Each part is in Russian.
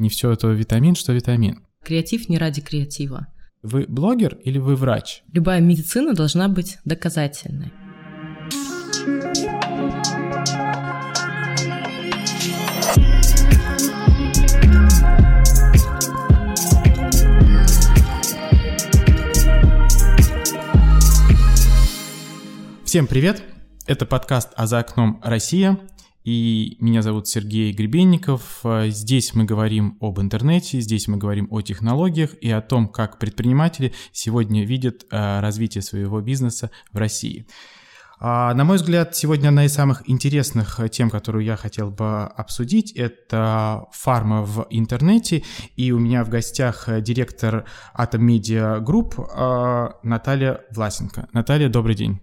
Не все это витамин, что витамин. Креатив не ради креатива. Вы блогер или вы врач? Любая медицина должна быть доказательной. Всем привет! Это подкаст «А за окном Россия». И меня зовут Сергей Гребенников. Здесь мы говорим об интернете, здесь мы говорим о технологиях и о том, как предприниматели сегодня видят э, развитие своего бизнеса в России. А, на мой взгляд, сегодня одна из самых интересных тем, которую я хотел бы обсудить, это фарма в интернете. И у меня в гостях директор Atom Media Group э, Наталья Власенко. Наталья, добрый день.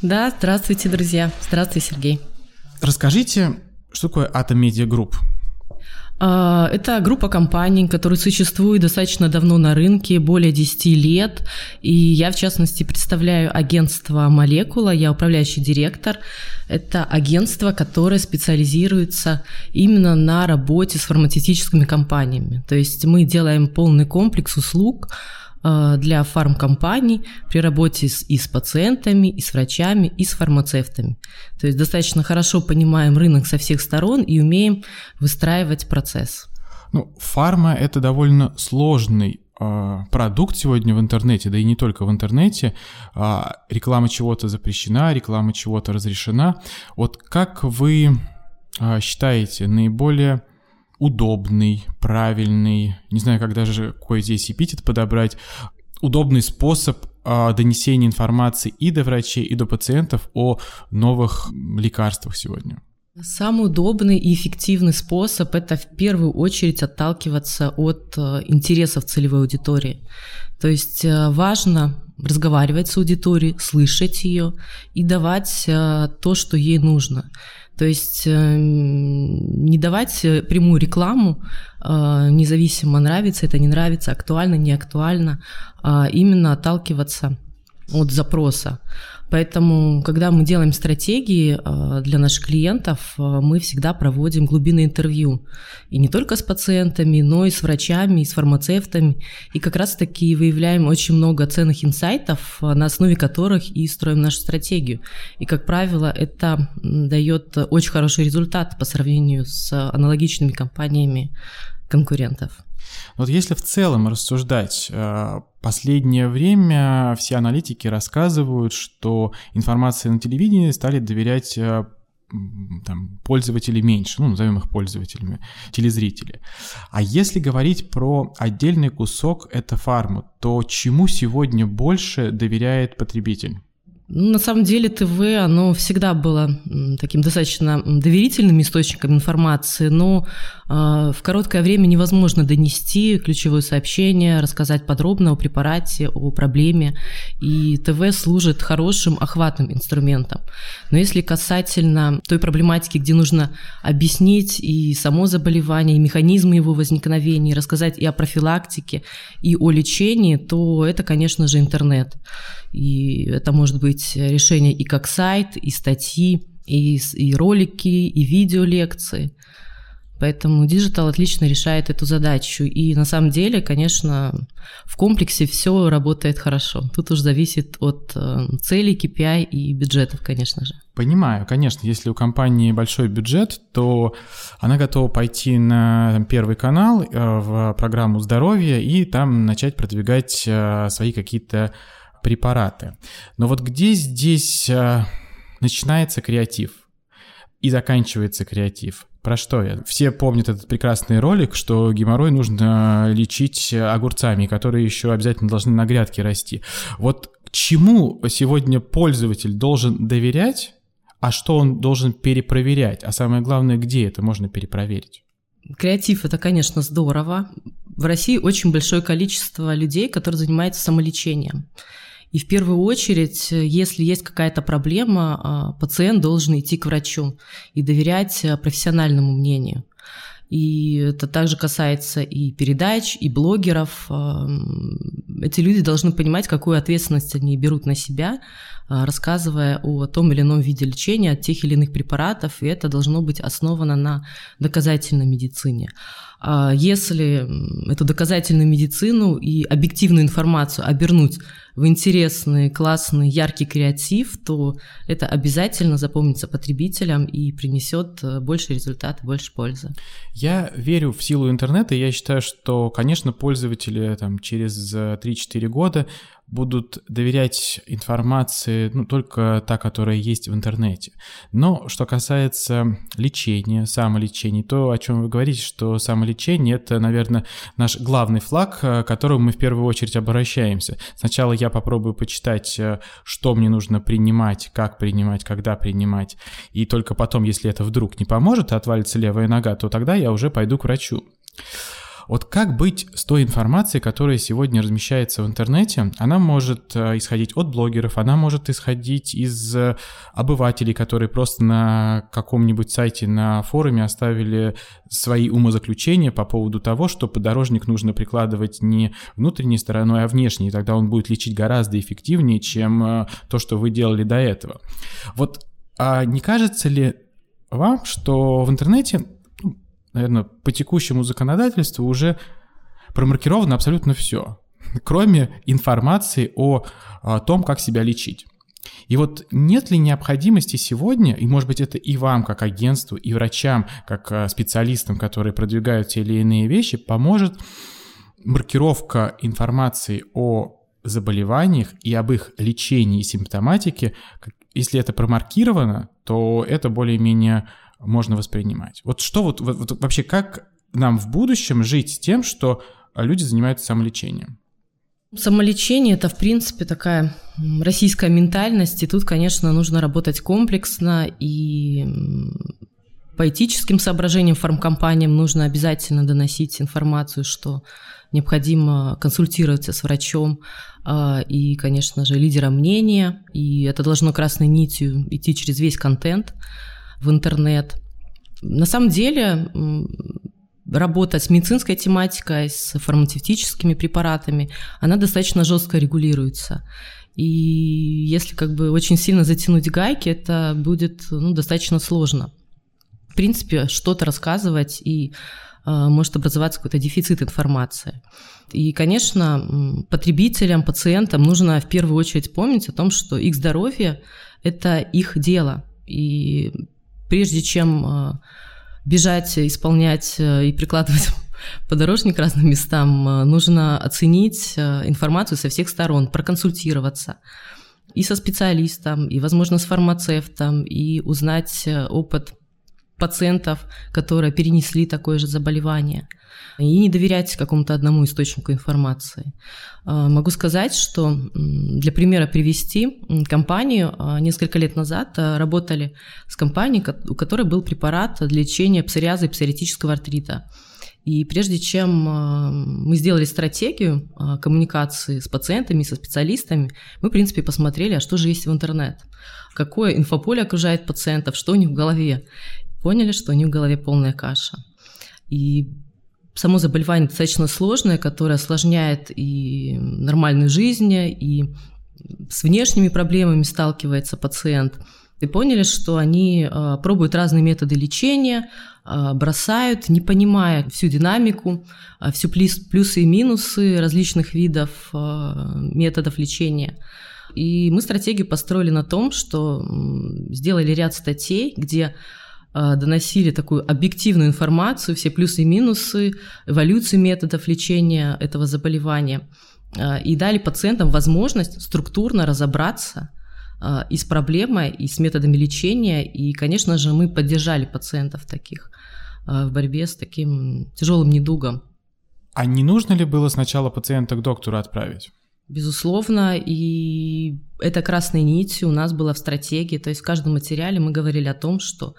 Да, здравствуйте, друзья. Здравствуй, Сергей. Расскажите, что такое Atom Media Group? А, это группа компаний, которые существуют достаточно давно на рынке, более 10 лет. И я, в частности, представляю агентство «Молекула», я управляющий директор. Это агентство, которое специализируется именно на работе с фармацевтическими компаниями. То есть мы делаем полный комплекс услуг, для фармкомпаний при работе с, и с пациентами, и с врачами, и с фармацевтами. То есть достаточно хорошо понимаем рынок со всех сторон и умеем выстраивать процесс. Ну, фарма – это довольно сложный э, продукт сегодня в интернете, да и не только в интернете. Э, реклама чего-то запрещена, реклама чего-то разрешена. Вот как вы э, считаете наиболее удобный, правильный, не знаю, как даже какой здесь эпитет подобрать, удобный способ э, донесения информации и до врачей, и до пациентов о новых лекарствах сегодня? Самый удобный и эффективный способ – это в первую очередь отталкиваться от э, интересов целевой аудитории. То есть э, важно разговаривать с аудиторией, слышать ее и давать э, то, что ей нужно. То есть э, не давать э, прямую рекламу, э, независимо нравится это, не нравится, актуально, не актуально, а именно отталкиваться от запроса. Поэтому, когда мы делаем стратегии э, для наших клиентов, э, мы всегда проводим глубинное интервью. И не только с пациентами, но и с врачами, и с фармацевтами. И как раз-таки выявляем очень много ценных инсайтов, э, на основе которых и строим нашу стратегию. И, как правило, это дает очень хороший результат по сравнению с аналогичными компаниями конкурентов. Вот если в целом рассуждать, последнее время все аналитики рассказывают, что информации на телевидении стали доверять э, там, пользователи меньше, ну, назовем их пользователями, телезрители. А если говорить про отдельный кусок это фарму, то чему сегодня больше доверяет потребитель? Ну, на самом деле ТВ, оно всегда было таким достаточно доверительным источником информации, но э, в короткое время невозможно донести ключевое сообщение, рассказать подробно о препарате, о проблеме, и ТВ служит хорошим охватным инструментом. Но если касательно той проблематики, где нужно объяснить и само заболевание, и механизмы его возникновения, рассказать и о профилактике, и о лечении, то это, конечно же, интернет. И это может быть решение и как сайт, и статьи, и, и ролики, и видеолекции. Поэтому digital отлично решает эту задачу. И на самом деле, конечно, в комплексе все работает хорошо. Тут уж зависит от э, целей, KPI и бюджетов, конечно же. Понимаю, конечно, если у компании большой бюджет, то она готова пойти на Первый канал э, в программу здоровья и там начать продвигать э, свои какие-то препараты. Но вот где здесь э, начинается креатив и заканчивается креатив? Про что я? Все помнят этот прекрасный ролик, что геморрой нужно лечить огурцами, которые еще обязательно должны на грядке расти. Вот чему сегодня пользователь должен доверять, а что он должен перепроверять? А самое главное, где это можно перепроверить? Креатив – это, конечно, здорово. В России очень большое количество людей, которые занимаются самолечением. И в первую очередь, если есть какая-то проблема, а, пациент должен идти к врачу и доверять а, профессиональному мнению. И это также касается и передач, и блогеров. А, эти люди должны понимать, какую ответственность они берут на себя, рассказывая о том или ином виде лечения, от тех или иных препаратов, и это должно быть основано на доказательной медицине. А если эту доказательную медицину и объективную информацию обернуть в интересный, классный, яркий креатив, то это обязательно запомнится потребителям и принесет э, больше результата, больше пользы. Я верю в силу интернета, я считаю, что, конечно, пользователи там, через 3-4 э, года будут доверять информации, ну, только та, которая есть в интернете. Но что касается лечения, самолечения, то, о чем вы говорите, что самолечение — это, наверное, наш главный флаг, к которому мы в первую очередь обращаемся. Сначала я попробую почитать, э, что мне нужно принимать, как принимать, когда принимать, и только потом, если это вдруг не поможет, отвалится левая нога, то тогда я уже пойду к врачу. Вот как быть с той информацией, которая сегодня размещается в интернете? Она может э, исходить от блогеров, она может исходить из э, обывателей, которые просто на каком-нибудь сайте, на форуме оставили свои умозаключения по поводу того, что подорожник нужно прикладывать не внутренней стороной, а внешней, и тогда он будет лечить гораздо эффективнее, чем э, то, что вы делали до этого. Вот а не кажется ли вам, что в интернете наверное, по текущему законодательству уже промаркировано абсолютно все, кроме информации о, о том, как себя лечить. И вот нет ли необходимости сегодня, и может быть это и вам, как агентству, и врачам, как э, специалистам, которые продвигают те или иные вещи, поможет маркировка информации о заболеваниях и об их лечении и симптоматике, если это промаркировано, то это более-менее можно воспринимать. Вот что вот, вот, вот вообще, как нам в будущем жить с тем, что люди занимаются самолечением? Самолечение – это, в принципе, такая российская ментальность, и тут, конечно, нужно работать комплексно, и по этическим соображениям фармкомпаниям нужно обязательно доносить информацию, что необходимо консультироваться с врачом а, и, конечно же, лидером мнения, и это должно красной нитью идти через весь контент – в интернет. На самом деле работа с медицинской тематикой, с фармацевтическими препаратами, она достаточно жестко регулируется. И если как бы очень сильно затянуть гайки, это будет ну, достаточно сложно. В принципе, что-то рассказывать и э, может образоваться какой-то дефицит информации. И, конечно, потребителям, пациентам нужно в первую очередь помнить о том, что их здоровье – это их дело. И прежде чем э, бежать, исполнять э, и прикладывать подорожник разным местам, э, нужно оценить информацию со всех сторон, проконсультироваться и со специалистом, и, возможно, с фармацевтом, и узнать опыт пациентов, которые перенесли такое же заболевание, и не доверять какому-то одному источнику информации. А, могу сказать, что для примера привести компанию а, несколько лет назад а, работали с компанией, у которой был препарат для лечения псориаза и псориатического артрита. И прежде чем мы сделали стратегию коммуникации с пациентами, со специалистами, мы, в принципе, посмотрели, а что же есть в интернет, какое инфополе окружает пациентов, что у них в голове поняли, что у них в голове полная каша. И само заболевание достаточно сложное, которое осложняет и нормальную жизнь, и с внешними проблемами сталкивается пациент. И поняли, что они э, пробуют разные методы лечения, э, бросают, не понимая всю динамику, э, всю плюс, плюсы и минусы различных видов методов лечения. И мы стратегию построили на том, что сделали ряд статей, где а, доносили такую объективную информацию, все плюсы и минусы, эволюцию методов лечения этого заболевания, а, и дали пациентам возможность структурно разобраться а, и с проблемой, и с методами лечения, и, конечно же, мы поддержали пациентов таких в борьбе с таким тяжелым недугом. А не нужно ли было сначала пациента к доктору отправить? Безусловно, и это красной нитью у нас было в стратегии, то есть в каждом материале мы говорили о том, что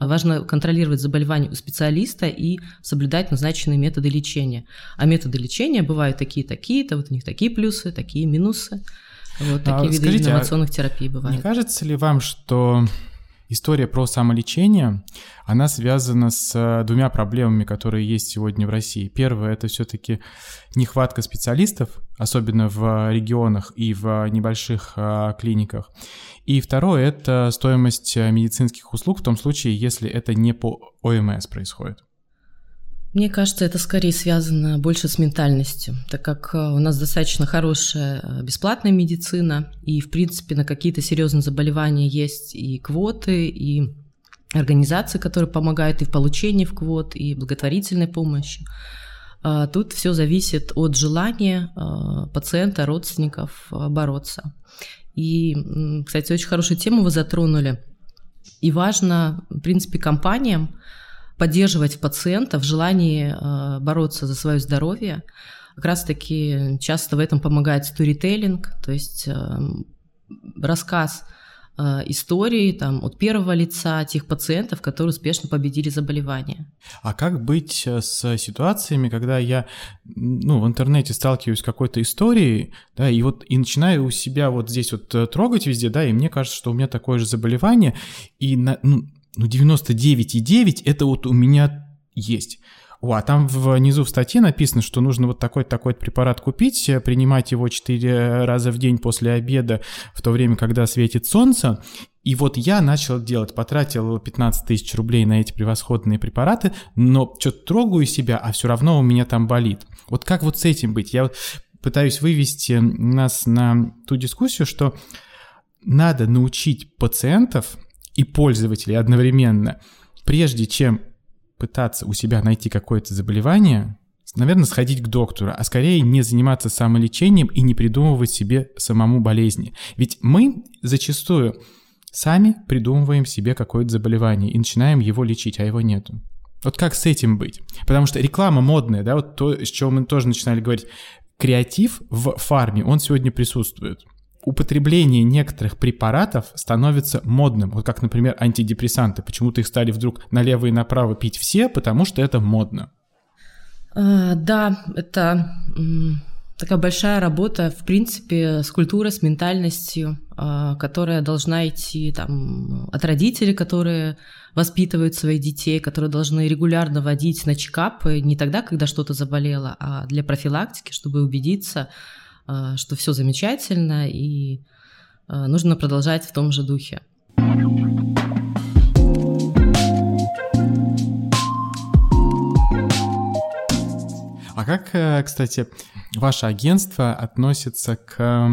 Важно контролировать заболевание у специалиста и соблюдать назначенные методы лечения. А методы лечения бывают такие-такие-то, вот у них такие плюсы, такие минусы. Вот такие а, виды скажите, инновационных терапий бывают. Не кажется ли вам, что история про самолечение, она связана с э, двумя проблемами, которые есть сегодня в России. Первое — это все-таки нехватка специалистов, особенно в регионах и в небольших э, клиниках. И второе — это стоимость медицинских услуг в том случае, если это не по ОМС происходит. Мне кажется, это скорее связано больше с ментальностью, так как э, у нас достаточно хорошая э, бесплатная медицина, и, в принципе, на какие-то серьезные заболевания есть и квоты, и организации, которые помогают и в получении в квот, и благотворительной помощи. А тут все зависит от желания э, пациента, родственников бороться. И, кстати, очень хорошую тему вы затронули. И важно, в принципе, компаниям поддерживать пациента в желании э, бороться за свое здоровье. Как раз-таки часто в этом помогает сторителлинг, то есть э, рассказ э, истории там, от первого лица тех пациентов, которые успешно победили заболевание. А как быть с ситуациями, когда я ну, в интернете сталкиваюсь с какой-то историей, да, и вот и начинаю у себя вот здесь вот трогать везде, да, и мне кажется, что у меня такое же заболевание, и на, ну, ну 99,9 это вот у меня есть. О, а там внизу в статье написано, что нужно вот такой-такой препарат купить, э, принимать его 4 раза в день после обеда, в то время, когда светит солнце. И вот я начал делать, потратил 15 тысяч рублей на эти превосходные препараты, но что-то трогаю себя, а все равно у меня там болит. Вот как вот с этим быть? Я пытаюсь вывести нас на ту дискуссию, что надо научить пациентов и пользователей одновременно, прежде чем пытаться у себя найти какое-то заболевание, наверное, сходить к доктору, а скорее не заниматься самолечением и не придумывать себе самому болезни. Ведь мы зачастую сами придумываем себе какое-то заболевание и начинаем его лечить, а его нету. Вот как с этим быть? Потому что реклама модная, да, вот то, с чего мы тоже начинали говорить. Креатив в фарме, он сегодня присутствует употребление некоторых препаратов становится модным. Вот как, например, антидепрессанты. Почему-то их стали вдруг налево и направо пить все, потому что это модно. А, да, это такая большая работа, в принципе, с культурой, с ментальностью, а, которая должна идти там, от родителей, которые воспитывают своих детей, которые должны регулярно водить на чекапы не тогда, когда что-то заболело, а для профилактики, чтобы убедиться, что все замечательно и а, нужно продолжать в том же духе. А как, э, кстати, ваше агентство относится к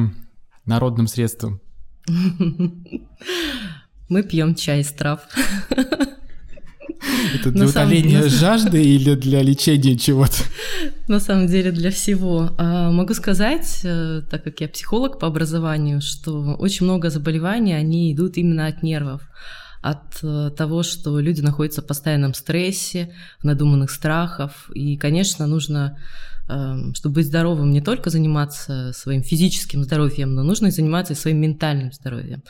народным средствам? Мы пьем чай из трав. Это для утоления жажды или для лечения чего-то? На самом деле для всего. А, могу сказать, э, так как я психолог по образованию, что очень много заболеваний, они идут именно от нервов от э, того, что люди находятся в постоянном стрессе, в надуманных страхах. И, конечно, нужно, эм, чтобы быть здоровым, не только заниматься своим физическим здоровьем, но нужно и заниматься и своим ментальным здоровьем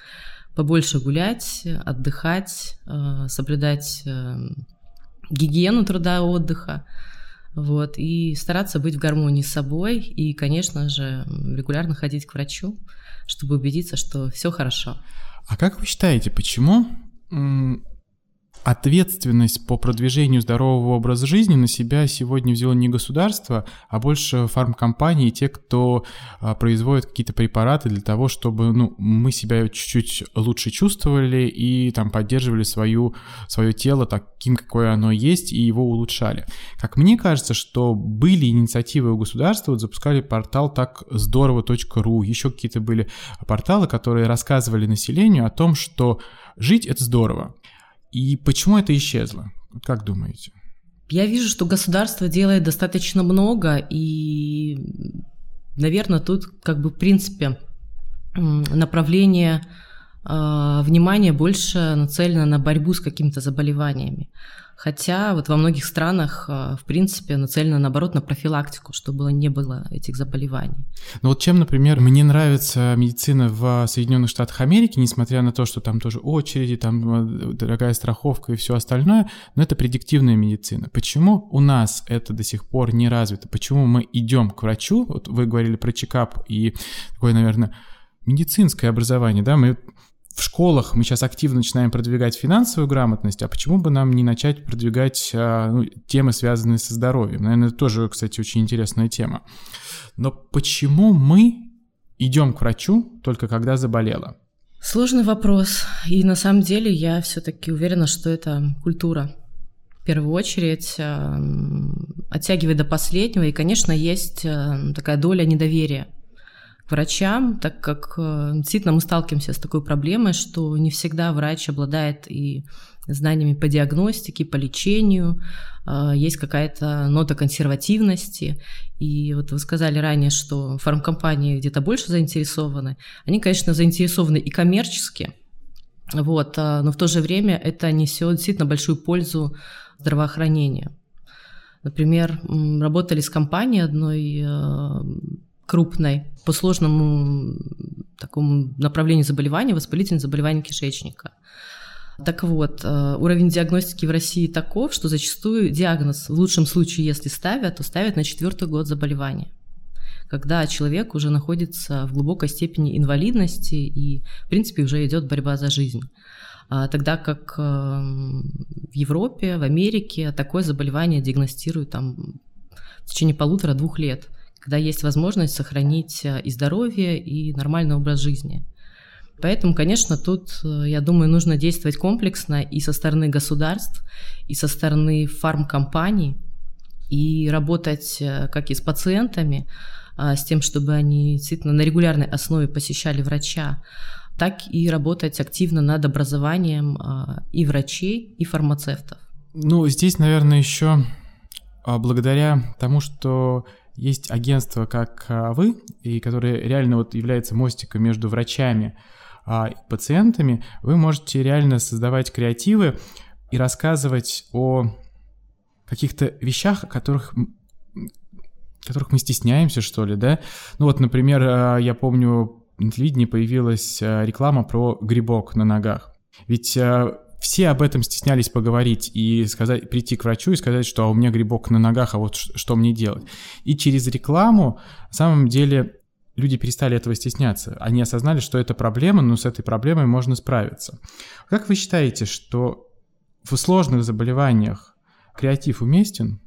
побольше гулять, отдыхать, э, соблюдать э, гигиену труда и отдыха, вот, и стараться быть в гармонии с собой, и, конечно же, регулярно ходить к врачу, чтобы убедиться, что все хорошо. А как вы считаете, почему ответственность по продвижению здорового образа жизни на себя сегодня взяло не государство, а больше фармкомпании, те, кто а, производит какие-то препараты для того, чтобы ну, мы себя чуть-чуть лучше чувствовали и там поддерживали свою, свое тело таким, какое оно есть, и его улучшали. Как мне кажется, что были инициативы у государства, вот запускали портал так здорово.ру, еще какие-то были порталы, которые рассказывали населению о том, что жить это здорово. И почему это исчезло? Как думаете? Я вижу, что государство делает достаточно много, и, наверное, тут как бы в принципе направление э, внимания больше нацелено на борьбу с какими-то заболеваниями. Хотя вот во многих странах, а, в принципе, нацелено, наоборот, на профилактику, чтобы не было этих заболеваний. Ну вот чем, например, мне нравится медицина в Соединенных Штатах Америки, несмотря на то, что там тоже очереди, там а, дорогая страховка и все остальное, но это предиктивная медицина. Почему у нас это до сих пор не развито? Почему мы идем к врачу? Вот вы говорили про чекап и такое, наверное, медицинское образование, да, мы в школах мы сейчас активно начинаем продвигать финансовую грамотность, а почему бы нам не начать продвигать а, ну, темы, связанные со здоровьем? Наверное, это тоже, кстати, очень интересная тема. Но почему мы идем к врачу только когда заболела? Сложный вопрос. И на самом деле я все-таки уверена, что это культура. В первую очередь а, оттягивает до последнего. И, конечно, есть а, такая доля недоверия врачам, так как э, действительно мы сталкиваемся с такой проблемой, что не всегда врач обладает и знаниями по диагностике, по лечению, э, есть какая-то нота консервативности. И вот вы сказали ранее, что фармкомпании где-то больше заинтересованы. Они, конечно, заинтересованы и коммерчески, вот, э, но в то же время это несет действительно большую пользу здравоохранению. Например, работали с компанией одной крупной по сложному такому направлению заболевания, воспалительное заболевание кишечника. Так вот, э, уровень диагностики в России таков, что зачастую диагноз, в лучшем случае, если ставят, то ставят на четвертый год заболевания когда человек уже находится в глубокой степени инвалидности и, в принципе, уже идет борьба за жизнь. А тогда как э, в Европе, в Америке такое заболевание диагностируют там в течение полутора-двух лет когда есть возможность сохранить э, и здоровье, и нормальный образ жизни. Поэтому, конечно, тут, э, я думаю, нужно действовать комплексно и со стороны государств, и со стороны фармкомпаний, и работать э, как и с пациентами, с тем, чтобы они действительно на регулярной основе посещали врача, так и работать активно над образованием и врачей, и фармацевтов. Ну, здесь, наверное, еще а, благодаря тому, что есть агентство, как а, вы, и которое реально вот является мостиком между врачами а, и пациентами, вы можете реально создавать креативы и рассказывать о каких-то вещах, о которых которых мы стесняемся, что ли, да? Ну вот, например, а, я помню, на телевидении появилась реклама про грибок на ногах. Ведь все об этом стеснялись поговорить и сказать, прийти к врачу и сказать, что а у меня грибок на ногах, а вот что мне делать. И через рекламу, на самом деле, люди перестали этого стесняться. Они осознали, что это проблема, но с этой проблемой можно справиться. Как вы считаете, что в сложных заболеваниях креатив уместен?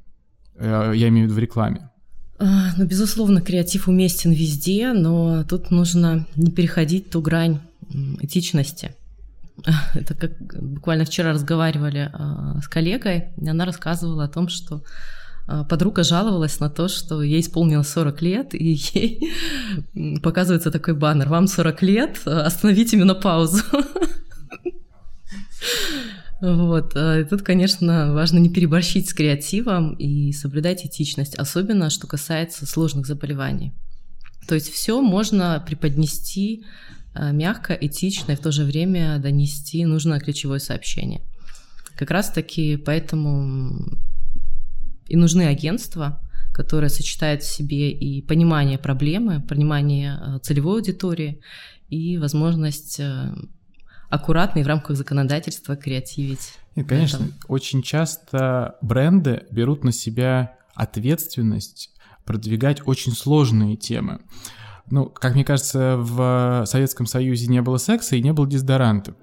Э, я имею в виду в рекламе. А, ну, безусловно, креатив уместен везде, но тут нужно не переходить ту грань этичности. Это как буквально вчера разговаривали а, с коллегой, и она рассказывала о том, что а, подруга жаловалась на то, что ей исполнилось 40 лет, и ей показывается такой баннер «Вам 40 лет, остановите менопаузу». Вот. А, и тут, конечно, важно не переборщить с креативом и соблюдать этичность, особенно что касается сложных заболеваний. То есть все можно преподнести мягко, этично и в то же время донести нужное ключевое сообщение. Как раз-таки поэтому и нужны агентства, которые сочетают в себе и понимание проблемы, понимание э, целевой аудитории и возможность э, аккуратно и в рамках законодательства креативить. И, конечно, этом. очень часто бренды берут на себя ответственность продвигать очень сложные темы. Ну, как мне кажется, в Советском Союзе не было секса и не было дезодорантов.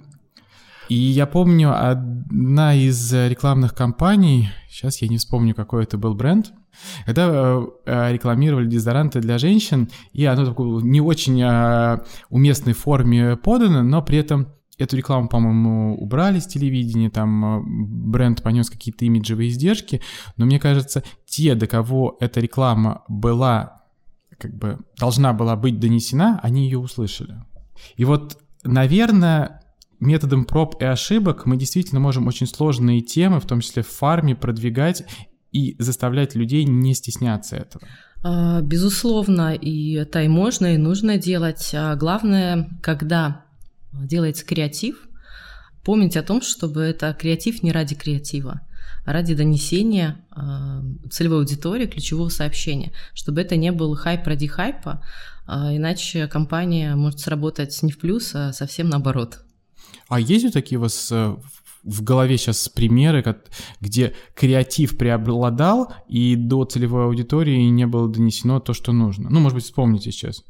И я помню, одна из рекламных кампаний, сейчас я не вспомню, какой это был бренд, когда э, рекламировали дезодоранты для женщин, и оно такое не очень э, уместной форме подано, но при этом эту рекламу, по-моему, убрали с телевидения, там э, бренд понес какие-то имиджевые издержки, но мне кажется, те, до кого эта реклама была как бы должна была быть донесена, они ее услышали. И вот, наверное, методом проб и ошибок мы действительно можем очень сложные темы, в том числе в фарме, продвигать и заставлять людей не стесняться этого. А, безусловно, и это и можно, и нужно делать. А главное, когда делается креатив, помнить о том, чтобы это креатив не ради креатива ради донесения э, целевой аудитории ключевого сообщения, чтобы это не был хайп ради хайпа, э, иначе компания может сработать не в плюс, а совсем наоборот. А есть вот такие у вас э, в голове сейчас примеры, где креатив преобладал, и до целевой аудитории не было донесено то, что нужно? Ну, может быть, вспомните сейчас.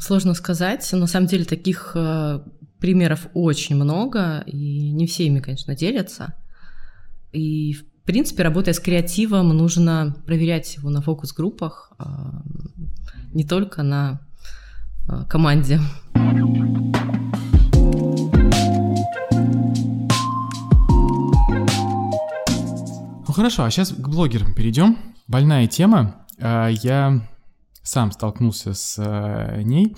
Сложно сказать. На самом деле таких э, примеров очень много, и не все ими, конечно, делятся. И, в принципе, работая с креативом, нужно проверять его на фокус-группах, а не только на э, команде. Ну хорошо, а сейчас к блогерам перейдем. Больная тема. А, я сам столкнулся с ней.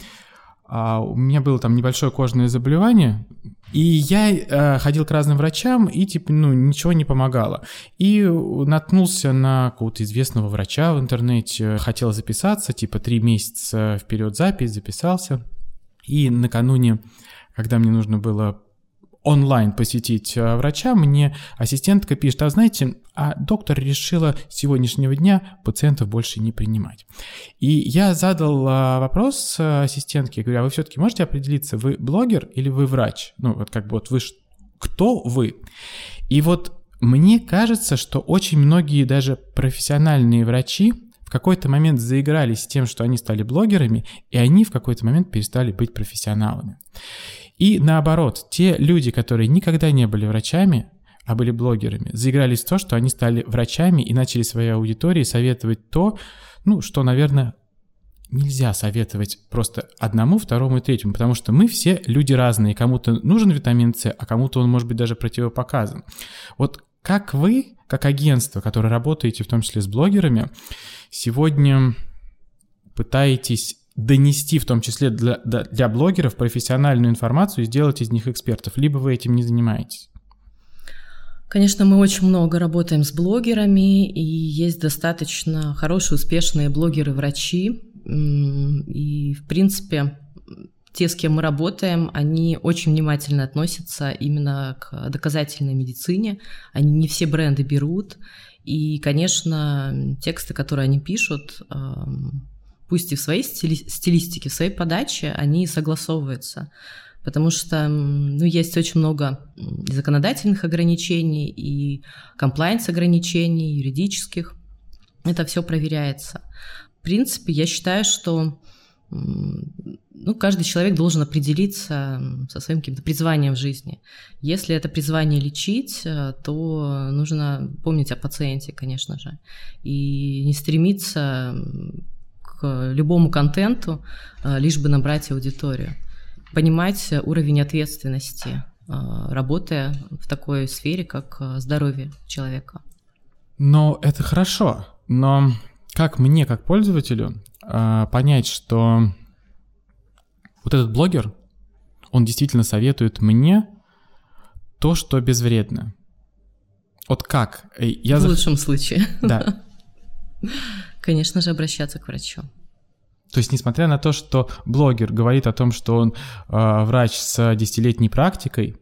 А, у меня было там небольшое кожное заболевание, и я э, ходил к разным врачам, и типа, ну, ничего не помогало. И наткнулся на какого-то известного врача в интернете, хотел записаться, типа, три месяца вперед запись, записался. И накануне, когда мне нужно было онлайн посетить э, врача, мне ассистентка пишет, а знаете, а доктор решила с сегодняшнего дня пациентов больше не принимать. И я задал э, вопрос э, ассистентке, говорю, а вы все-таки можете определиться, вы блогер или вы врач? Ну, вот как бы вот вы, кто вы? И вот мне кажется, что очень многие даже профессиональные врачи в какой-то момент заигрались тем, что они стали блогерами, и они в какой-то момент перестали быть профессионалами. И наоборот, те люди, которые никогда не были врачами, а были блогерами, заигрались в то, что они стали врачами и начали своей аудитории советовать то, ну, что, наверное, нельзя советовать просто одному, второму и третьему, потому что мы все люди разные. Кому-то нужен витамин С, а кому-то он может быть даже противопоказан. Вот как вы, как агентство, которое работаете в том числе с блогерами, сегодня пытаетесь донести в том числе для, для блогеров профессиональную информацию и сделать из них экспертов, либо вы этим не занимаетесь? Конечно, мы очень много работаем с блогерами, и есть достаточно хорошие, успешные блогеры-врачи. И, в принципе, те, с кем мы работаем, они очень внимательно относятся именно к доказательной медицине. Они не все бренды берут. И, конечно, тексты, которые они пишут, пусть и в своей стили стилистике, в своей подаче, они согласовываются. Потому что ну, есть очень много законодательных ограничений и комплайнс ограничений, юридических. Это все проверяется. В принципе, я считаю, что ну, каждый человек должен определиться со своим каким-то призванием в жизни. Если это призвание лечить, э, то нужно помнить о пациенте, конечно же, и не стремиться к любому контенту, э, лишь бы набрать аудиторию. Понимать уровень ответственности, э, работая в такой сфере, как э, здоровье человека. Но это хорошо. Но как мне, как пользователю, понять, что вот этот блогер, он действительно советует мне то, что безвредно. Вот как? Я в лучшем случае. Да. Конечно же, обращаться к врачу. То есть, несмотря на то, что блогер говорит о том, что он э, врач с десятилетней практикой,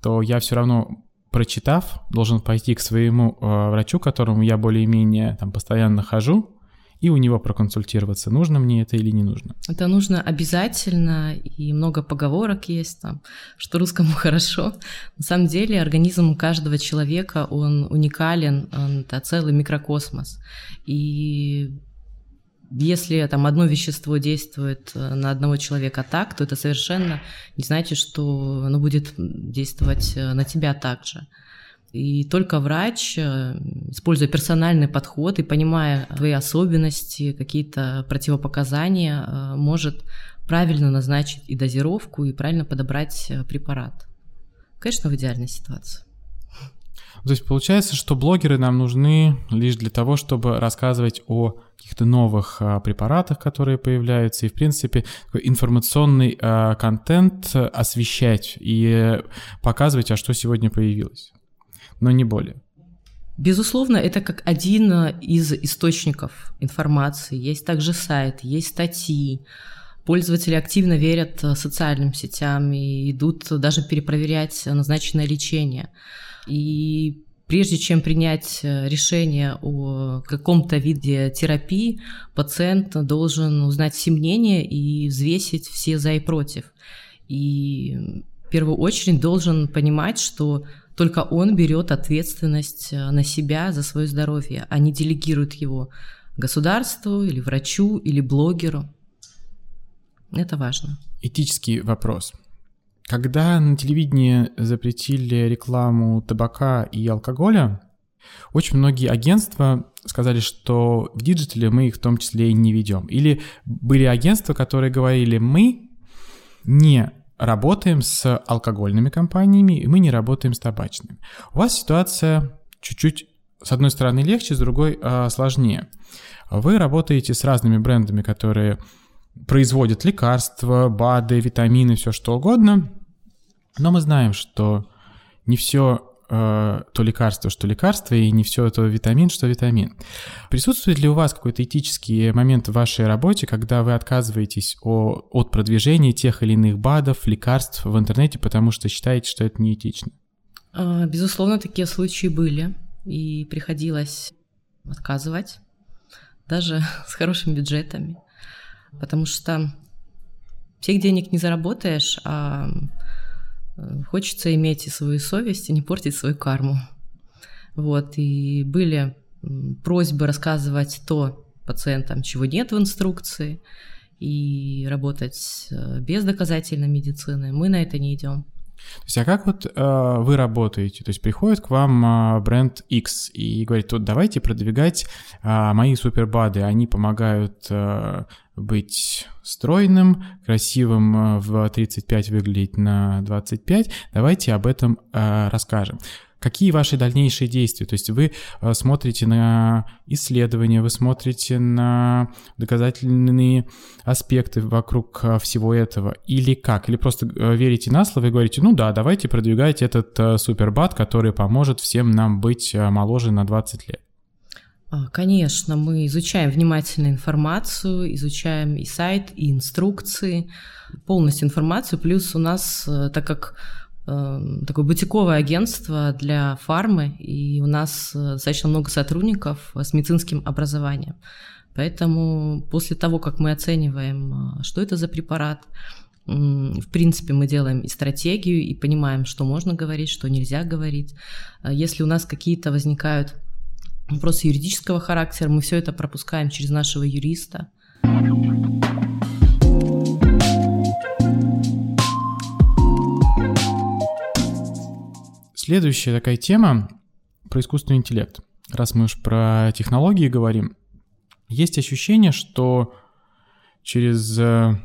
то я все равно, прочитав, должен пойти к своему э, врачу, к которому я более-менее там постоянно хожу, и у него проконсультироваться, нужно мне это или не нужно. Это нужно обязательно, и много поговорок есть там, что русскому хорошо. На самом деле организм каждого человека, он уникален, он, это целый микрокосмос. И если там одно вещество действует э, на одного человека так, то это совершенно не значит, что оно будет действовать э, на тебя так же. И только врач, э, используя персональный подход и понимая твои особенности, какие-то противопоказания, э, может правильно назначить и дозировку, и правильно подобрать э, препарат. Конечно, в идеальной ситуации. То есть получается, что блогеры нам нужны лишь для того, чтобы рассказывать о каких-то новых а, препаратах, которые появляются, и, в принципе, информационный а, контент освещать и показывать, а что сегодня появилось но не более. Безусловно, это как один э, из источников информации. Есть также сайт, есть статьи. Пользователи активно верят э, социальным сетям и идут даже перепроверять назначенное лечение. И прежде чем принять э, решение о каком-то виде терапии, пациент должен узнать все мнения и взвесить все за и против. И в первую очередь должен понимать, что только он берет ответственность э, на себя за свое здоровье, а не делегирует его государству или врачу или блогеру. Это важно. Этический вопрос. Когда на телевидении запретили рекламу табака и алкоголя, очень многие агентства сказали, что в digital е мы их в том числе и не ведем. Или были агентства, которые говорили, мы не работаем с алкогольными компаниями, и мы не работаем с табачными. У вас ситуация чуть-чуть, с одной стороны, легче, с другой э, сложнее. Вы работаете с разными брендами, которые производят лекарства, БАДы, витамины, все что угодно, но мы знаем, что не все э, то лекарство, что лекарство, и не все то витамин, что витамин. Присутствует ли у вас какой-то этический момент в вашей работе, когда вы отказываетесь о, от продвижения тех или иных БАДов, лекарств в интернете, потому что считаете, что это неэтично? А, безусловно, такие случаи были, и приходилось отказывать, даже с хорошими бюджетами, потому что всех денег не заработаешь, а хочется иметь и свою совесть, и не портить свою карму. Вот, и были просьбы рассказывать то пациентам, чего нет в инструкции, и работать э, без доказательной медицины. Мы на это не идем. То есть, а как вот э, вы работаете? То есть приходит к вам э, бренд X и говорит, вот давайте продвигать э, мои супербады, они помогают э, быть стройным, красивым э, в 35 выглядеть на 25, давайте об этом э, расскажем. Какие ваши дальнейшие действия? То есть вы э, смотрите на исследования, вы смотрите на доказательные аспекты вокруг э, всего этого, или как? Или просто верите на слово и говорите, ну да, давайте продвигайте этот супербат, который поможет всем нам быть моложе на 20 лет? А, конечно, мы изучаем внимательно информацию, изучаем и сайт, и инструкции, полностью информацию. Плюс у нас, э, так как э, такое бутиковое агентство для фармы, и у нас э, достаточно много сотрудников с медицинским образованием. Поэтому после того, как мы оцениваем, что это за препарат, в принципе, мы делаем и стратегию, и понимаем, что можно говорить, что нельзя говорить. Если у нас какие-то возникают вопросы юридического характера, мы все это пропускаем через нашего юриста. Следующая такая тема про искусственный интеллект. Раз мы уж про технологии говорим, есть ощущение, что через э,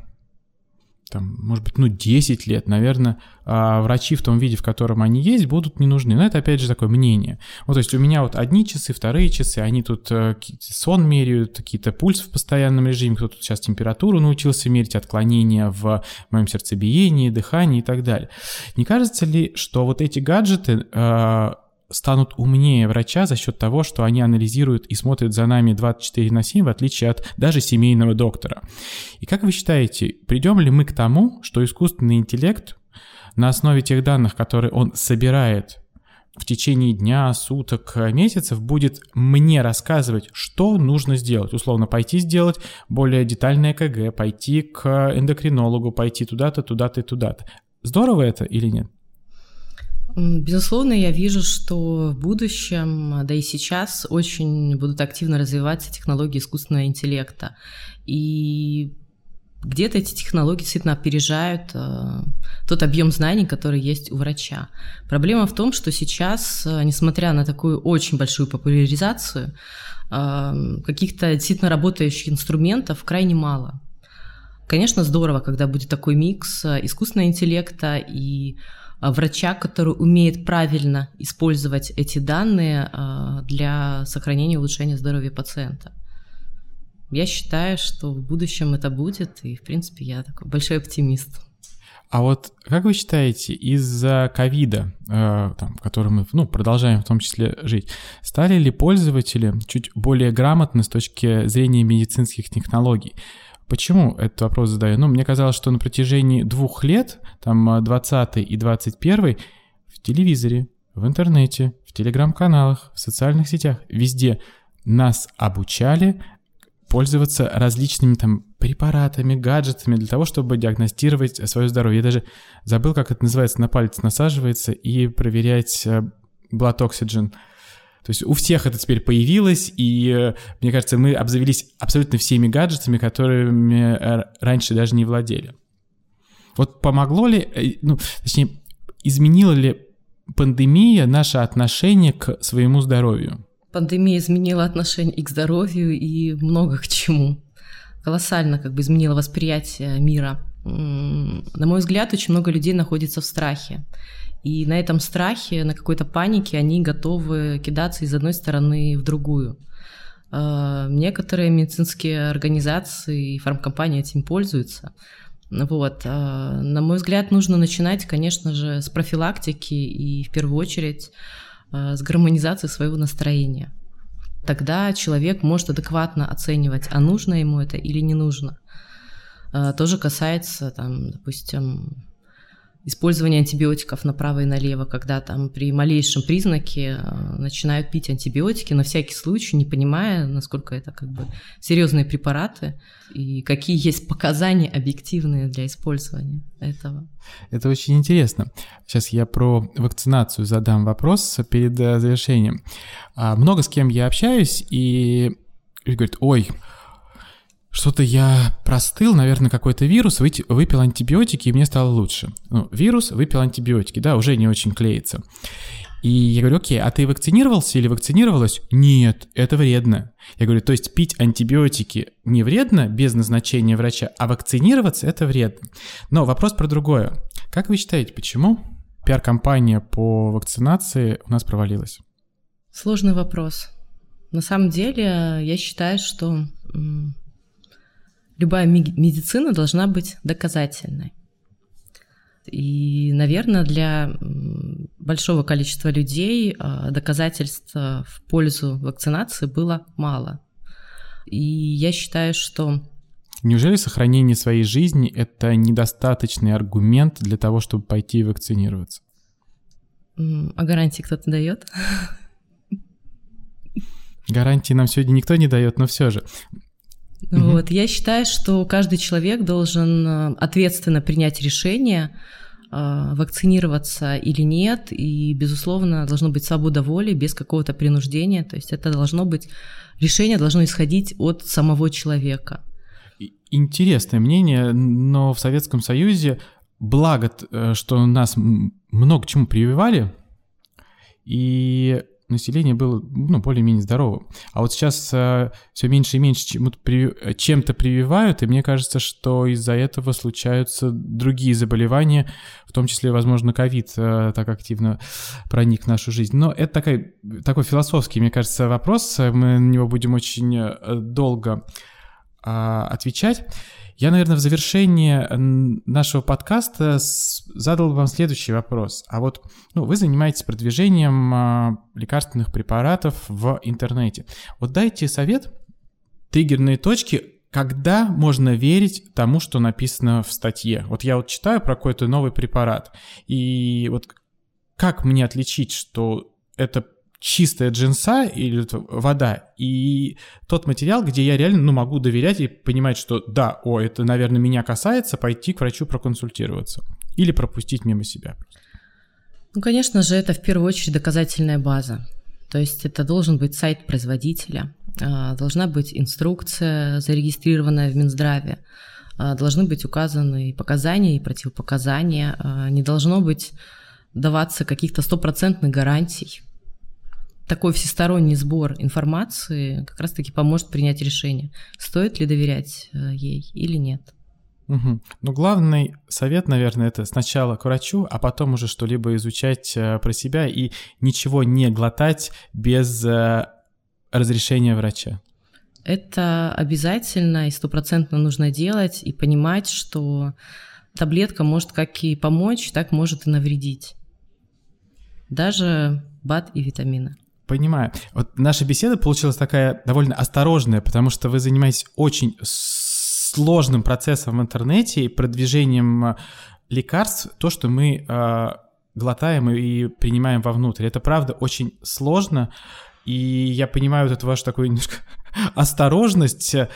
там, может быть, ну, 10 лет, наверное, а врачи в том виде, в котором они есть, будут не нужны. Но это, опять же, такое мнение. Вот, то есть у меня вот одни часы, вторые часы, они тут э, сон меряют, какие-то пульс в постоянном режиме, кто-то сейчас температуру научился мерить, отклонения в моем сердцебиении, дыхании и так далее. Не кажется ли, что вот эти гаджеты э, станут умнее врача за счет того, что они анализируют и смотрят за нами 24 на 7, в отличие от даже семейного доктора. И как вы считаете, придем ли мы к тому, что искусственный интеллект на основе тех данных, которые он собирает в течение дня, суток, месяцев будет мне рассказывать, что нужно сделать. Условно, пойти сделать более детальное КГ, пойти к эндокринологу, пойти туда-то, туда-то и туда-то. Здорово это или нет? Безусловно, я вижу, что в будущем, да и сейчас, очень будут активно развиваться технологии искусственного интеллекта. И где-то эти технологии действительно опережают э, тот объем знаний, который есть у врача. Проблема в том, что сейчас, э, несмотря на такую очень большую популяризацию, э, каких-то действительно работающих инструментов крайне мало. Конечно, здорово, когда будет такой микс искусственного интеллекта и а, врача, который умеет правильно использовать эти данные а, для сохранения и улучшения здоровья пациента. Я считаю, что в будущем это будет, и, в принципе, я такой большой оптимист. А вот как вы считаете, из-за ковида, в котором мы ну, продолжаем в том числе жить, стали ли пользователи чуть более грамотны с точки зрения медицинских технологий? Почему этот вопрос задаю? Ну, мне казалось, что на протяжении двух лет, там 20 и 21 в телевизоре, в интернете, в телеграм-каналах, в социальных сетях, везде нас обучали пользоваться различными там препаратами, гаджетами для того, чтобы диагностировать свое здоровье. Я даже забыл, как это называется, на палец насаживается и проверять blood oxygen. То есть у всех это теперь появилось, и мне кажется, мы обзавелись абсолютно всеми гаджетами, которыми раньше даже не владели. Вот помогло ли, э, ну, точнее, изменила ли пандемия наше отношение к своему здоровью? Пандемия изменила отношение и к здоровью, и много к чему. Колоссально как бы изменила восприятие мира. На мой взгляд, очень много людей находится в страхе. И на этом страхе, на какой-то панике они готовы кидаться из одной стороны в другую. А, некоторые медицинские организации и фармкомпании этим пользуются. Вот. А, на мой взгляд, нужно начинать, конечно же, с профилактики и в первую очередь а, с гармонизации своего настроения. Тогда человек может адекватно оценивать, а нужно ему это или не нужно. Тоже касается, там, допустим, использование антибиотиков направо и налево, когда там при малейшем признаке э, начинают пить антибиотики на всякий случай, не понимая, насколько это как бы серьезные препараты и какие есть показания объективные для использования этого. Это очень интересно. Сейчас я про вакцинацию задам вопрос перед э, завершением. А, много с кем я общаюсь и говорит, ой, что-то я простыл, наверное, какой-то вирус, выпил антибиотики, и мне стало лучше. Ну, вирус, выпил антибиотики, да, уже не очень клеится. И я говорю, окей, а ты вакцинировался или вакцинировалась? Нет, это вредно. Я говорю, то есть пить антибиотики не вредно без назначения врача, а вакцинироваться это вредно. Но вопрос про другое. Как вы считаете, почему пиар-компания по вакцинации у нас провалилась? Сложный вопрос. На самом деле, я считаю, что любая медицина должна быть доказательной. И, наверное, для большого количества людей а, доказательств в пользу вакцинации было мало. И я считаю, что... Неужели сохранение своей жизни — это недостаточный аргумент для того, чтобы пойти и вакцинироваться? А гарантии кто-то дает? Гарантии нам сегодня никто не дает, но все же. Угу. Вот, я считаю, что каждый человек должен э, ответственно принять решение, э, вакцинироваться или нет, и, безусловно, должно быть свобода воли без какого-то принуждения, то есть это должно быть, решение должно исходить от самого человека. Интересное мнение, но в Советском Союзе благо, э, что нас много чему прививали, и население было ну, более-менее здоровым. А вот сейчас э, все меньше и меньше чем-то, при, чем-то прививают, и мне кажется, что из-за этого случаются другие заболевания, в том числе, возможно, ковид э, так активно проник в нашу жизнь. Но это такой, такой философский, мне кажется, вопрос, мы на него будем очень э, долго отвечать. Я, наверное, в завершение нашего подкаста задал вам следующий вопрос. А вот ну, вы занимаетесь продвижением а, лекарственных препаратов в интернете. Вот дайте совет, триггерные точки, когда можно верить тому, что написано в статье. Вот я вот читаю про какой-то новый препарат, и вот как мне отличить, что это чистая джинса или вода и тот материал, где я реально ну, могу доверять и понимать, что да, о, это, наверное, меня касается, пойти к врачу проконсультироваться или пропустить мимо себя. Ну, конечно же, это в первую очередь доказательная база. То есть это должен быть сайт производителя, а, должна быть инструкция, зарегистрированная в Минздраве, а, должны быть указаны и показания, и противопоказания, а, не должно быть даваться каких-то стопроцентных гарантий такой всесторонний сбор информации как раз-таки поможет принять решение, стоит ли доверять э, ей или нет. Угу. Ну, главный совет, наверное, это сначала к врачу, а потом уже что-либо изучать э, про себя и ничего не глотать без э, разрешения врача. Это обязательно и стопроцентно нужно делать и понимать, что таблетка может как и помочь, так может и навредить. Даже БАД и витамины. Понимаю. Вот наша беседа получилась такая довольно осторожная, потому что вы занимаетесь очень сложным процессом в интернете и продвижением э, лекарств, то, что мы э, глотаем и принимаем вовнутрь. Это правда очень сложно, и я понимаю вот эту вашу такую немножко осторожность. Э,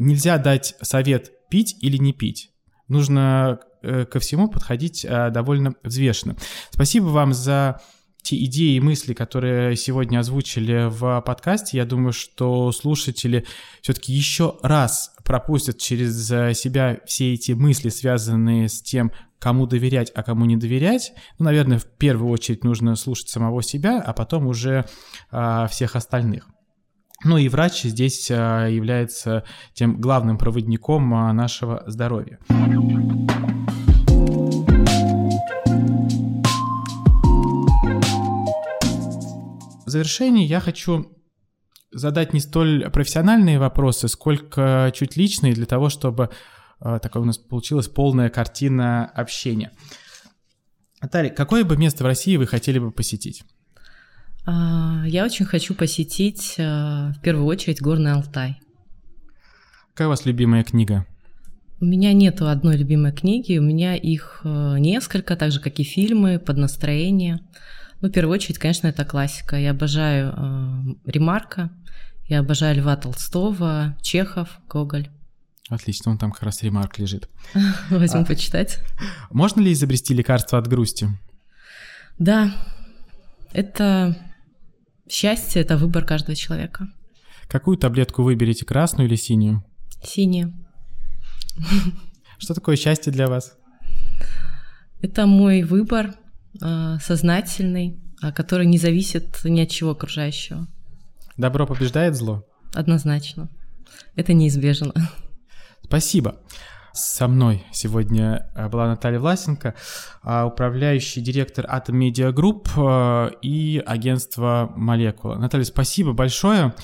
нельзя дать совет пить или не пить. Нужно э, ко всему подходить э, довольно взвешенно. Спасибо вам за те идеи и мысли, которые сегодня озвучили в подкасте, я думаю, что слушатели все-таки еще раз пропустят через себя все эти мысли, связанные с тем, кому доверять, а кому не доверять. Ну, наверное, в первую очередь нужно слушать самого себя, а потом уже а, всех остальных. Ну и врач здесь а, является тем главным проводником а, нашего здоровья. Завершении я хочу задать не столь профессиональные вопросы, сколько чуть личные для того, чтобы э, такое у нас получилась полная картина общения. Наталья, какое бы место в России вы хотели бы посетить? А, я очень хочу посетить э, в первую очередь Горный Алтай. Какая у вас любимая книга? У меня нет одной любимой книги, у меня их э, несколько, так же как и фильмы под настроение. Ну, в первую очередь, конечно, это классика. Я обожаю э, Ремарка, я обожаю Льва Толстого, Чехов, Гоголь. Отлично, он там как раз ремарк лежит. Возьму а, почитать. Можно ли изобрести лекарство от грусти? Да, это счастье, это выбор каждого человека. Какую таблетку выберете, красную или синюю? Синюю. Что такое счастье для вас? Это мой выбор, сознательный, а который не зависит ни от чего окружающего. Добро побеждает зло? Однозначно. Это неизбежно. Спасибо. Со мной сегодня э, была Наталья Власенко, а, управляющий директор Atom Media Group и агентство Молекула. Наталья, спасибо большое.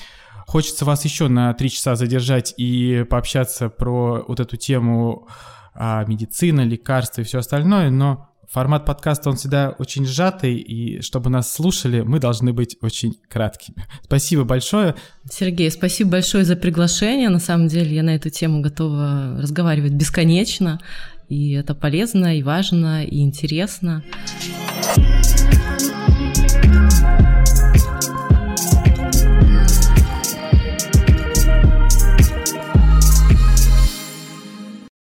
Хочется вас еще на три часа задержать и пообщаться про вот эту тему а, медицина, лекарства и все остальное, но Формат подкаста, он всегда очень сжатый, и чтобы нас слушали, мы должны быть очень краткими. Спасибо большое. Сергей, спасибо большое за приглашение. На самом деле я на эту тему готова разговаривать бесконечно, и это полезно, и важно, и интересно.